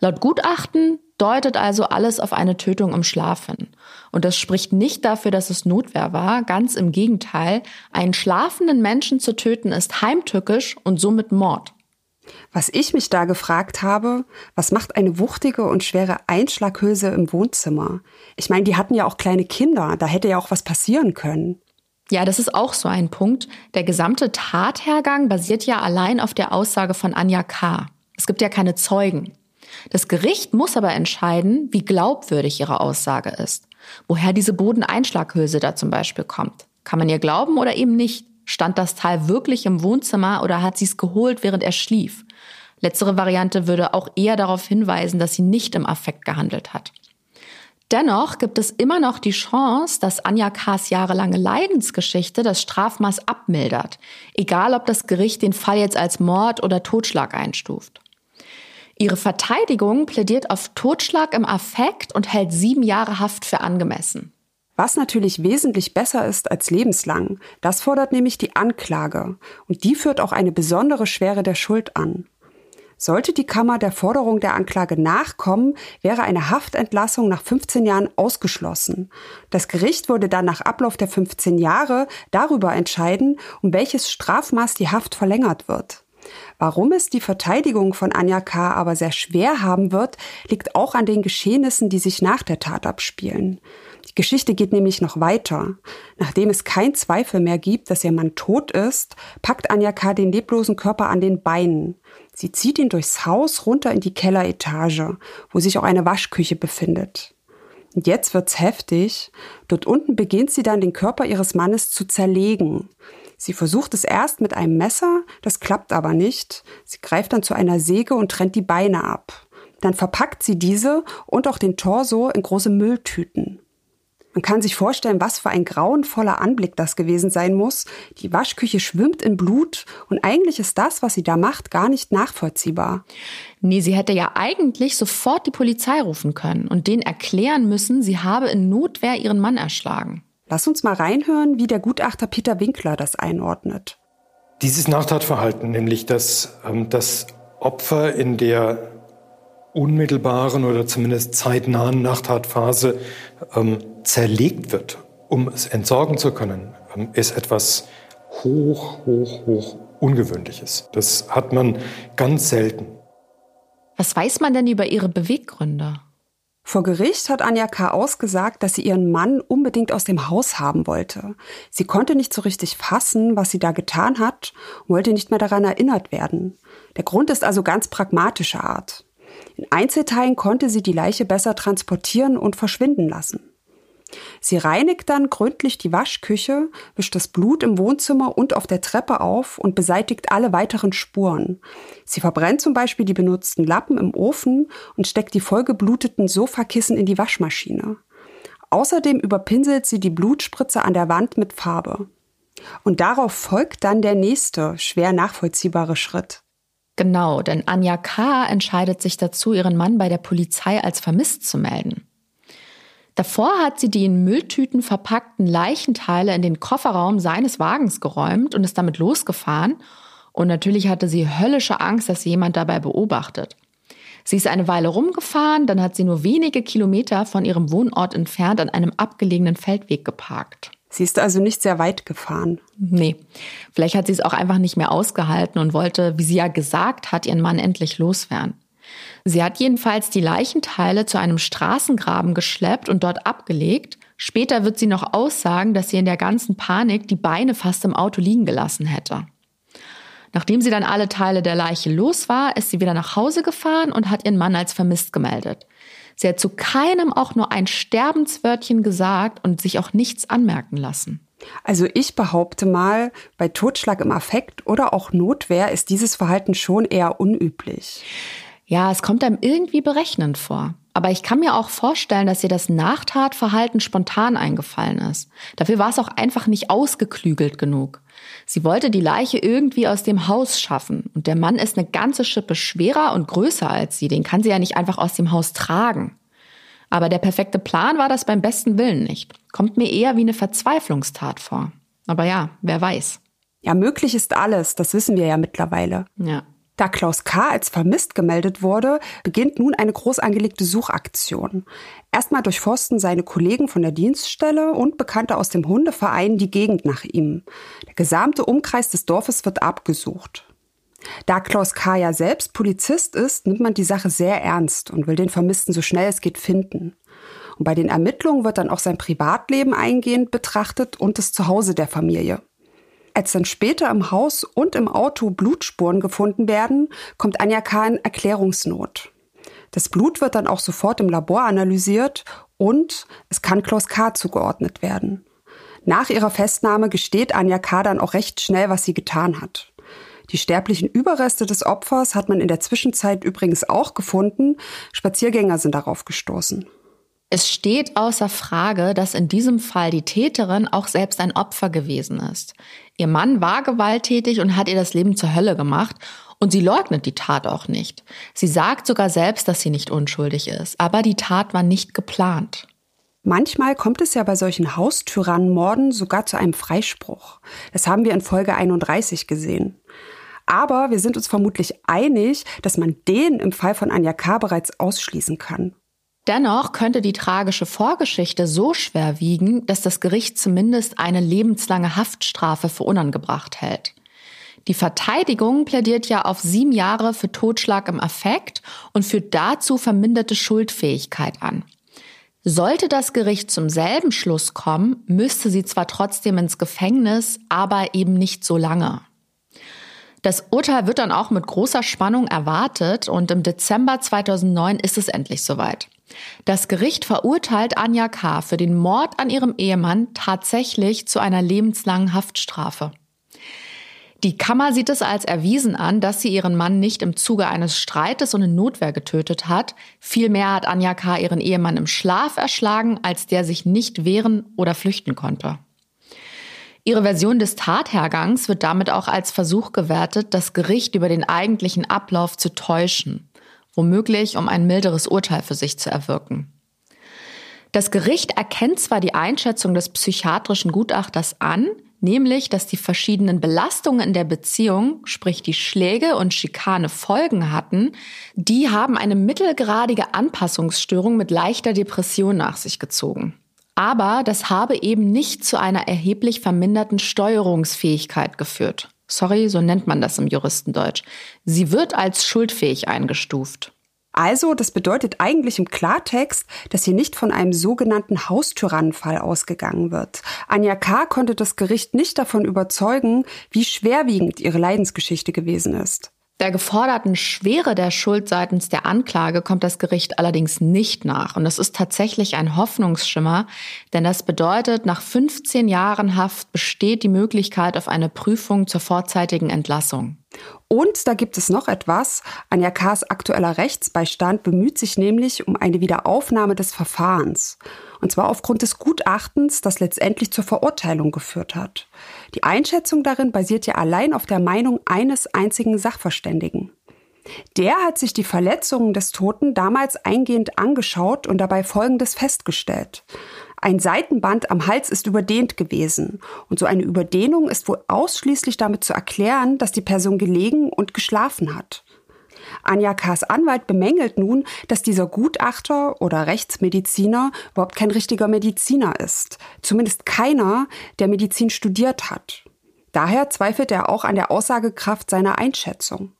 [SPEAKER 2] Laut Gutachten deutet also alles auf eine Tötung im Schlaf hin. Und das spricht nicht dafür, dass es Notwehr war. Ganz im Gegenteil. Einen schlafenden Menschen zu töten ist heimtückisch und somit Mord.
[SPEAKER 1] Was ich mich da gefragt habe, was macht eine wuchtige und schwere Einschlaghülse im Wohnzimmer? Ich meine, die hatten ja auch kleine Kinder, da hätte ja auch was passieren können.
[SPEAKER 2] Ja, das ist auch so ein Punkt. Der gesamte Tathergang basiert ja allein auf der Aussage von Anja K. Es gibt ja keine Zeugen. Das Gericht muss aber entscheiden, wie glaubwürdig ihre Aussage ist. Woher diese Bodeneinschlaghülse da zum Beispiel kommt. Kann man ihr glauben oder eben nicht? Stand das Teil wirklich im Wohnzimmer oder hat sie es geholt, während er schlief? Letztere Variante würde auch eher darauf hinweisen, dass sie nicht im Affekt gehandelt hat. Dennoch gibt es immer noch die Chance, dass Anja K.s jahrelange Leidensgeschichte das Strafmaß abmildert, egal ob das Gericht den Fall jetzt als Mord oder Totschlag einstuft. Ihre Verteidigung plädiert auf Totschlag im Affekt und hält sieben Jahre Haft für angemessen.
[SPEAKER 1] Was natürlich wesentlich besser ist als lebenslang, das fordert nämlich die Anklage. Und die führt auch eine besondere Schwere der Schuld an. Sollte die Kammer der Forderung der Anklage nachkommen, wäre eine Haftentlassung nach 15 Jahren ausgeschlossen. Das Gericht würde dann nach Ablauf der 15 Jahre darüber entscheiden, um welches Strafmaß die Haft verlängert wird. Warum es die Verteidigung von Anja K. aber sehr schwer haben wird, liegt auch an den Geschehnissen, die sich nach der Tat abspielen. Die Geschichte geht nämlich noch weiter. Nachdem es kein Zweifel mehr gibt, dass ihr Mann tot ist, packt Anja K. den leblosen Körper an den Beinen. Sie zieht ihn durchs Haus runter in die Kelleretage, wo sich auch eine Waschküche befindet. Und jetzt wird's heftig. Dort unten beginnt sie dann den Körper ihres Mannes zu zerlegen. Sie versucht es erst mit einem Messer, das klappt aber nicht. Sie greift dann zu einer Säge und trennt die Beine ab. Dann verpackt sie diese und auch den Torso in große Mülltüten. Man kann sich vorstellen, was für ein grauenvoller Anblick das gewesen sein muss. Die Waschküche schwimmt in Blut und eigentlich ist das, was sie da macht, gar nicht nachvollziehbar.
[SPEAKER 2] Nee, sie hätte ja eigentlich sofort die Polizei rufen können und denen erklären müssen, sie habe in Notwehr ihren Mann erschlagen.
[SPEAKER 1] Lass uns mal reinhören, wie der Gutachter Peter Winkler das einordnet.
[SPEAKER 3] Dieses Nachtatverhalten, nämlich dass ähm, das Opfer in der unmittelbaren oder zumindest zeitnahen Nachtatphase ähm, zerlegt wird, um es entsorgen zu können, ähm, ist etwas hoch, hoch, hoch Ungewöhnliches. Das hat man ganz selten.
[SPEAKER 2] Was weiß man denn über ihre Beweggründe?
[SPEAKER 1] Vor Gericht hat Anja K. ausgesagt, dass sie ihren Mann unbedingt aus dem Haus haben wollte. Sie konnte nicht so richtig fassen, was sie da getan hat, und wollte nicht mehr daran erinnert werden. Der Grund ist also ganz pragmatischer Art. In Einzelteilen konnte sie die Leiche besser transportieren und verschwinden lassen. Sie reinigt dann gründlich die Waschküche, wischt das Blut im Wohnzimmer und auf der Treppe auf und beseitigt alle weiteren Spuren. Sie verbrennt zum Beispiel die benutzten Lappen im Ofen und steckt die vollgebluteten Sofakissen in die Waschmaschine. Außerdem überpinselt sie die Blutspritze an der Wand mit Farbe. Und darauf folgt dann der nächste, schwer nachvollziehbare Schritt.
[SPEAKER 2] Genau, denn Anja K. entscheidet sich dazu, ihren Mann bei der Polizei als vermisst zu melden. Davor hat sie die in Mülltüten verpackten Leichenteile in den Kofferraum seines Wagens geräumt und ist damit losgefahren. Und natürlich hatte sie höllische Angst, dass jemand dabei beobachtet. Sie ist eine Weile rumgefahren, dann hat sie nur wenige Kilometer von ihrem Wohnort entfernt an einem abgelegenen Feldweg geparkt.
[SPEAKER 1] Sie ist also nicht sehr weit gefahren.
[SPEAKER 2] Nee, vielleicht hat sie es auch einfach nicht mehr ausgehalten und wollte, wie sie ja gesagt hat, ihren Mann endlich loswerden. Sie hat jedenfalls die Leichenteile zu einem Straßengraben geschleppt und dort abgelegt. Später wird sie noch aussagen, dass sie in der ganzen Panik die Beine fast im Auto liegen gelassen hätte. Nachdem sie dann alle Teile der Leiche los war, ist sie wieder nach Hause gefahren und hat ihren Mann als vermisst gemeldet. Sie hat zu keinem auch nur ein Sterbenswörtchen gesagt und sich auch nichts anmerken lassen.
[SPEAKER 1] Also ich behaupte mal, bei Totschlag im Affekt oder auch Notwehr ist dieses Verhalten schon eher unüblich.
[SPEAKER 2] Ja, es kommt einem irgendwie berechnend vor. Aber ich kann mir auch vorstellen, dass ihr das Nachtatverhalten spontan eingefallen ist. Dafür war es auch einfach nicht ausgeklügelt genug. Sie wollte die Leiche irgendwie aus dem Haus schaffen. Und der Mann ist eine ganze Schippe schwerer und größer als sie. Den kann sie ja nicht einfach aus dem Haus tragen. Aber der perfekte Plan war das beim besten Willen nicht. Kommt mir eher wie eine Verzweiflungstat vor. Aber ja, wer weiß.
[SPEAKER 1] Ja, möglich ist alles. Das wissen wir ja mittlerweile.
[SPEAKER 2] Ja.
[SPEAKER 1] Da Klaus K. als vermisst gemeldet wurde, beginnt nun eine groß angelegte Suchaktion. Erstmal durchforsten seine Kollegen von der Dienststelle und Bekannte aus dem Hundeverein die Gegend nach ihm. Der gesamte Umkreis des Dorfes wird abgesucht. Da Klaus K. ja selbst Polizist ist, nimmt man die Sache sehr ernst und will den Vermissten so schnell es geht finden. Und bei den Ermittlungen wird dann auch sein Privatleben eingehend betrachtet und das Zuhause der Familie. Als dann später im Haus und im Auto Blutspuren gefunden werden, kommt Anja K. in Erklärungsnot. Das Blut wird dann auch sofort im Labor analysiert und es kann Klaus K. zugeordnet werden. Nach ihrer Festnahme gesteht Anja K. dann auch recht schnell, was sie getan hat. Die sterblichen Überreste des Opfers hat man in der Zwischenzeit übrigens auch gefunden. Spaziergänger sind darauf gestoßen.
[SPEAKER 2] Es steht außer Frage, dass in diesem Fall die Täterin auch selbst ein Opfer gewesen ist. Ihr Mann war gewalttätig und hat ihr das Leben zur Hölle gemacht und sie leugnet die Tat auch nicht. Sie sagt sogar selbst, dass sie nicht unschuldig ist, aber die Tat war nicht geplant.
[SPEAKER 1] Manchmal kommt es ja bei solchen Haustyrannenmorden sogar zu einem Freispruch. Das haben wir in Folge 31 gesehen. Aber wir sind uns vermutlich einig, dass man den im Fall von Anja K. bereits ausschließen kann.
[SPEAKER 2] Dennoch könnte die tragische Vorgeschichte so schwer wiegen, dass das Gericht zumindest eine lebenslange Haftstrafe für unangebracht hält. Die Verteidigung plädiert ja auf sieben Jahre für Totschlag im Affekt und führt dazu verminderte Schuldfähigkeit an. Sollte das Gericht zum selben Schluss kommen, müsste sie zwar trotzdem ins Gefängnis, aber eben nicht so lange. Das Urteil wird dann auch mit großer Spannung erwartet und im Dezember 2009 ist es endlich soweit. Das Gericht verurteilt Anja K. für den Mord an ihrem Ehemann tatsächlich zu einer lebenslangen Haftstrafe. Die Kammer sieht es als erwiesen an, dass sie ihren Mann nicht im Zuge eines Streites und in Notwehr getötet hat. Vielmehr hat Anja K. ihren Ehemann im Schlaf erschlagen, als der sich nicht wehren oder flüchten konnte. Ihre Version des Tathergangs wird damit auch als Versuch gewertet, das Gericht über den eigentlichen Ablauf zu täuschen, womöglich um ein milderes Urteil für sich zu erwirken. Das Gericht erkennt zwar die Einschätzung des psychiatrischen Gutachters an, nämlich dass die verschiedenen Belastungen in der Beziehung, sprich die Schläge und Schikane Folgen hatten, die haben eine mittelgradige Anpassungsstörung mit leichter Depression nach sich gezogen. Aber das habe eben nicht zu einer erheblich verminderten Steuerungsfähigkeit geführt. Sorry, so nennt man das im Juristendeutsch. Sie wird als schuldfähig eingestuft.
[SPEAKER 1] Also, das bedeutet eigentlich im Klartext, dass hier nicht von einem sogenannten Haustyrannenfall ausgegangen wird. Anja K. konnte das Gericht nicht davon überzeugen, wie schwerwiegend ihre Leidensgeschichte gewesen ist.
[SPEAKER 2] Der geforderten Schwere der Schuld seitens der Anklage kommt das Gericht allerdings nicht nach. Und das ist tatsächlich ein Hoffnungsschimmer, denn das bedeutet, nach 15 Jahren Haft besteht die Möglichkeit auf eine Prüfung zur vorzeitigen Entlassung.
[SPEAKER 1] Und da gibt es noch etwas. Anja K.'s aktueller Rechtsbeistand bemüht sich nämlich um eine Wiederaufnahme des Verfahrens. Und zwar aufgrund des Gutachtens, das letztendlich zur Verurteilung geführt hat. Die Einschätzung darin basiert ja allein auf der Meinung eines einzigen Sachverständigen. Der hat sich die Verletzungen des Toten damals eingehend angeschaut und dabei Folgendes festgestellt. Ein Seitenband am Hals ist überdehnt gewesen. Und so eine Überdehnung ist wohl ausschließlich damit zu erklären, dass die Person gelegen und geschlafen hat. Anja K.'s Anwalt bemängelt nun, dass dieser Gutachter oder Rechtsmediziner überhaupt kein richtiger Mediziner ist. Zumindest keiner, der Medizin studiert hat. Daher zweifelt er auch an der Aussagekraft seiner Einschätzung.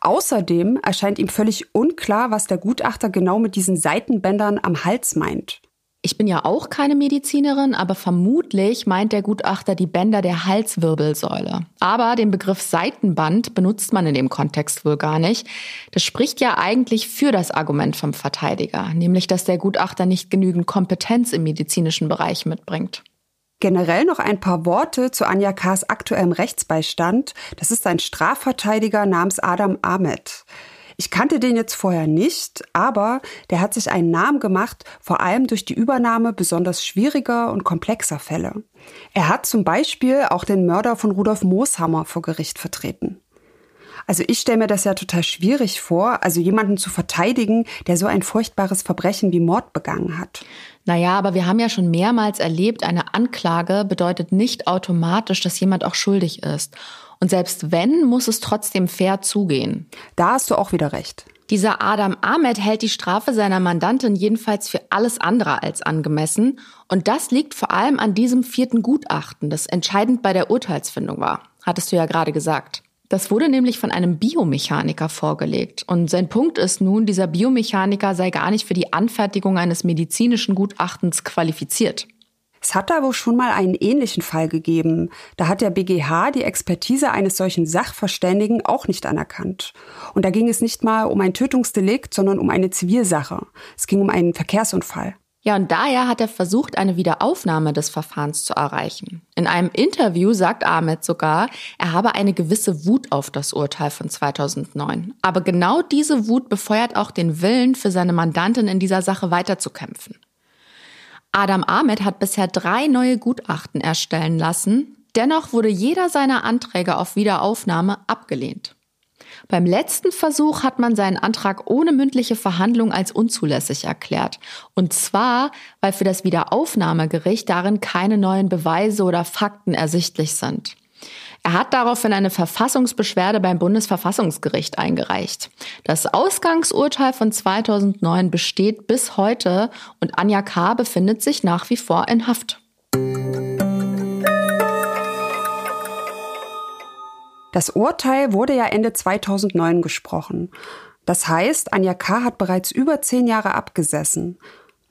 [SPEAKER 1] Außerdem erscheint ihm völlig unklar, was der Gutachter genau mit diesen Seitenbändern am Hals meint.
[SPEAKER 2] Ich bin ja auch keine Medizinerin, aber vermutlich meint der Gutachter die Bänder der Halswirbelsäule. Aber den Begriff Seitenband benutzt man in dem Kontext wohl gar nicht. Das spricht ja eigentlich für das Argument vom Verteidiger, nämlich dass der Gutachter nicht genügend Kompetenz im medizinischen Bereich mitbringt.
[SPEAKER 1] Generell noch ein paar Worte zu Anja K.'s aktuellem Rechtsbeistand. Das ist ein Strafverteidiger namens Adam Ahmed. Ich kannte den jetzt vorher nicht, aber der hat sich einen Namen gemacht, vor allem durch die Übernahme besonders schwieriger und komplexer Fälle. Er hat zum Beispiel auch den Mörder von Rudolf Mooshammer vor Gericht vertreten. Also ich stelle mir das ja total schwierig vor, also jemanden zu verteidigen, der so ein furchtbares Verbrechen wie Mord begangen hat.
[SPEAKER 2] Naja, aber wir haben ja schon mehrmals erlebt, eine Anklage bedeutet nicht automatisch, dass jemand auch schuldig ist. Und selbst wenn, muss es trotzdem fair zugehen.
[SPEAKER 1] Da hast du auch wieder recht.
[SPEAKER 2] Dieser Adam Ahmed hält die Strafe seiner Mandantin jedenfalls für alles andere als angemessen. Und das liegt vor allem an diesem vierten Gutachten, das entscheidend bei der Urteilsfindung war. Hattest du ja gerade gesagt. Das wurde nämlich von einem Biomechaniker vorgelegt. Und sein Punkt ist nun, dieser Biomechaniker sei gar nicht für die Anfertigung eines medizinischen Gutachtens qualifiziert.
[SPEAKER 1] Es hat da wohl schon mal einen ähnlichen Fall gegeben. Da hat der BGH die Expertise eines solchen Sachverständigen auch nicht anerkannt. Und da ging es nicht mal um ein Tötungsdelikt, sondern um eine Zivilsache. Es ging um einen Verkehrsunfall.
[SPEAKER 2] Ja, und daher hat er versucht, eine Wiederaufnahme des Verfahrens zu erreichen. In einem Interview sagt Ahmed sogar, er habe eine gewisse Wut auf das Urteil von 2009. Aber genau diese Wut befeuert auch den Willen, für seine Mandantin in dieser Sache weiterzukämpfen. Adam Ahmed hat bisher drei neue Gutachten erstellen lassen. Dennoch wurde jeder seiner Anträge auf Wiederaufnahme abgelehnt. Beim letzten Versuch hat man seinen Antrag ohne mündliche Verhandlung als unzulässig erklärt. Und zwar, weil für das Wiederaufnahmegericht darin keine neuen Beweise oder Fakten ersichtlich sind. Er hat daraufhin eine Verfassungsbeschwerde beim Bundesverfassungsgericht eingereicht. Das Ausgangsurteil von 2009 besteht bis heute und Anja K. befindet sich nach wie vor in Haft.
[SPEAKER 1] Das Urteil wurde ja Ende 2009 gesprochen. Das heißt, Anja K. hat bereits über zehn Jahre abgesessen.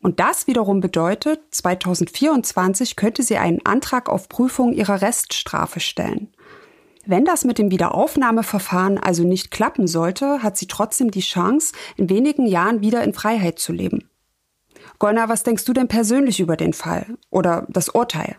[SPEAKER 1] Und das wiederum bedeutet, 2024 könnte sie einen Antrag auf Prüfung ihrer Reststrafe stellen. Wenn das mit dem Wiederaufnahmeverfahren also nicht klappen sollte, hat sie trotzdem die Chance, in wenigen Jahren wieder in Freiheit zu leben. Golna, was denkst du denn persönlich über den Fall oder das Urteil?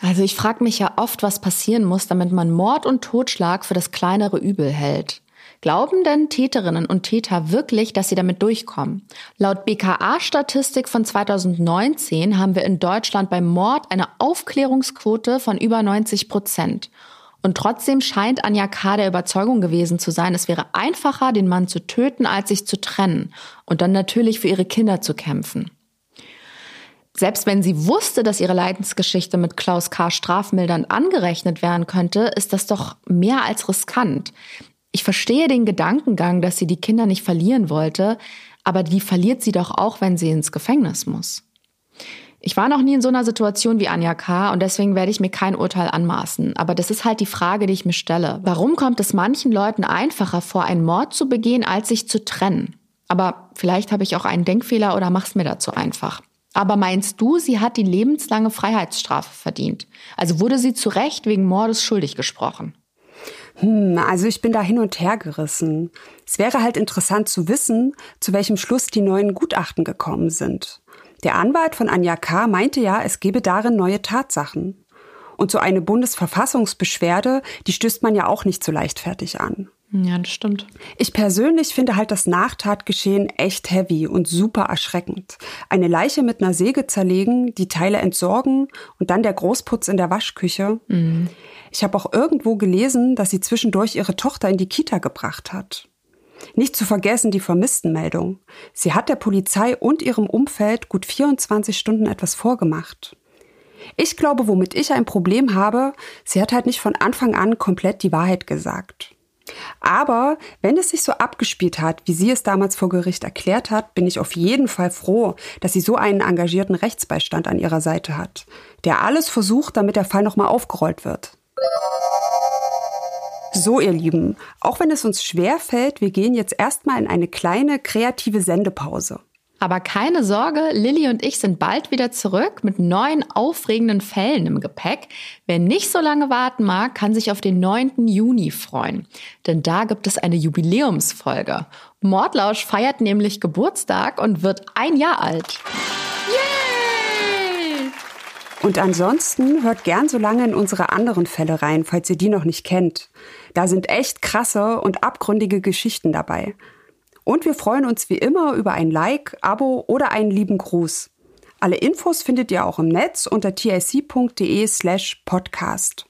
[SPEAKER 2] Also ich frage mich ja oft, was passieren muss, damit man Mord und Totschlag für das kleinere Übel hält. Glauben denn Täterinnen und Täter wirklich, dass sie damit durchkommen? Laut BKA-Statistik von 2019 haben wir in Deutschland beim Mord eine Aufklärungsquote von über 90 Prozent. Und trotzdem scheint Anja K. der Überzeugung gewesen zu sein, es wäre einfacher, den Mann zu töten, als sich zu trennen und dann natürlich für ihre Kinder zu kämpfen. Selbst wenn sie wusste, dass ihre Leidensgeschichte mit Klaus K. strafmildernd angerechnet werden könnte, ist das doch mehr als riskant. Ich verstehe den Gedankengang, dass sie die Kinder nicht verlieren wollte, aber die verliert sie doch auch, wenn sie ins Gefängnis muss. Ich war noch nie in so einer Situation wie Anja K. und deswegen werde ich mir kein Urteil anmaßen. Aber das ist halt die Frage, die ich mir stelle. Warum kommt es manchen Leuten einfacher vor, einen Mord zu begehen, als sich zu trennen? Aber vielleicht habe ich auch einen Denkfehler oder mach's mir dazu einfach. Aber meinst du, sie hat die lebenslange Freiheitsstrafe verdient? Also wurde sie zu Recht wegen Mordes schuldig gesprochen?
[SPEAKER 1] Hm, also ich bin da hin und her gerissen. Es wäre halt interessant zu wissen, zu welchem Schluss die neuen Gutachten gekommen sind. Der Anwalt von Anja K. meinte ja, es gebe darin neue Tatsachen. Und so eine Bundesverfassungsbeschwerde, die stößt man ja auch nicht so leichtfertig an.
[SPEAKER 2] Ja, das stimmt.
[SPEAKER 1] Ich persönlich finde halt das Nachtatgeschehen echt heavy und super erschreckend. Eine Leiche mit einer Säge zerlegen, die Teile entsorgen und dann der Großputz in der Waschküche. Mhm. Ich habe auch irgendwo gelesen, dass sie zwischendurch ihre Tochter in die Kita gebracht hat. Nicht zu vergessen die Vermisstenmeldung. Sie hat der Polizei und ihrem Umfeld gut 24 Stunden etwas vorgemacht. Ich glaube, womit ich ein Problem habe, sie hat halt nicht von Anfang an komplett die Wahrheit gesagt. Aber wenn es sich so abgespielt hat, wie sie es damals vor Gericht erklärt hat, bin ich auf jeden Fall froh, dass sie so einen engagierten Rechtsbeistand an ihrer Seite hat, der alles versucht, damit der Fall nochmal aufgerollt wird. So, ihr Lieben, auch wenn es uns schwer fällt, wir gehen jetzt erstmal in eine kleine kreative Sendepause.
[SPEAKER 2] Aber keine Sorge, Lilly und ich sind bald wieder zurück mit neuen aufregenden Fällen im Gepäck. Wer nicht so lange warten mag, kann sich auf den 9. Juni freuen. Denn da gibt es eine Jubiläumsfolge. Mordlausch feiert nämlich Geburtstag und wird ein Jahr alt.
[SPEAKER 1] Und ansonsten hört gern so lange in unsere anderen Fälle rein, falls ihr die noch nicht kennt. Da sind echt krasse und abgründige Geschichten dabei. Und wir freuen uns wie immer über ein Like, Abo oder einen lieben Gruß. Alle Infos findet ihr auch im Netz unter tic.de slash podcast.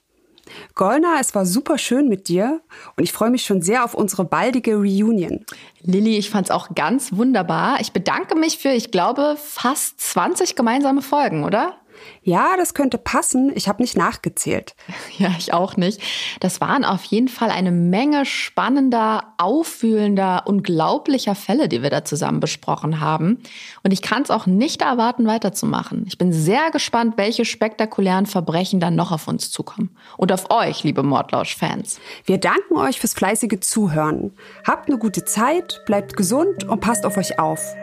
[SPEAKER 1] Golna, es war super schön mit dir und ich freue mich schon sehr auf unsere baldige Reunion.
[SPEAKER 2] Lilly, ich fand's auch ganz wunderbar. Ich bedanke mich für, ich glaube, fast 20 gemeinsame Folgen, oder?
[SPEAKER 1] Ja, das könnte passen. Ich habe nicht nachgezählt.
[SPEAKER 2] Ja, ich auch nicht. Das waren auf jeden Fall eine Menge spannender, auffühlender, unglaublicher Fälle, die wir da zusammen besprochen haben. Und ich kann es auch nicht erwarten, weiterzumachen. Ich bin sehr gespannt, welche spektakulären Verbrechen dann noch auf uns zukommen. Und auf euch, liebe Mordlausch-Fans.
[SPEAKER 1] Wir danken euch fürs fleißige Zuhören. Habt eine gute Zeit, bleibt gesund und passt auf euch auf.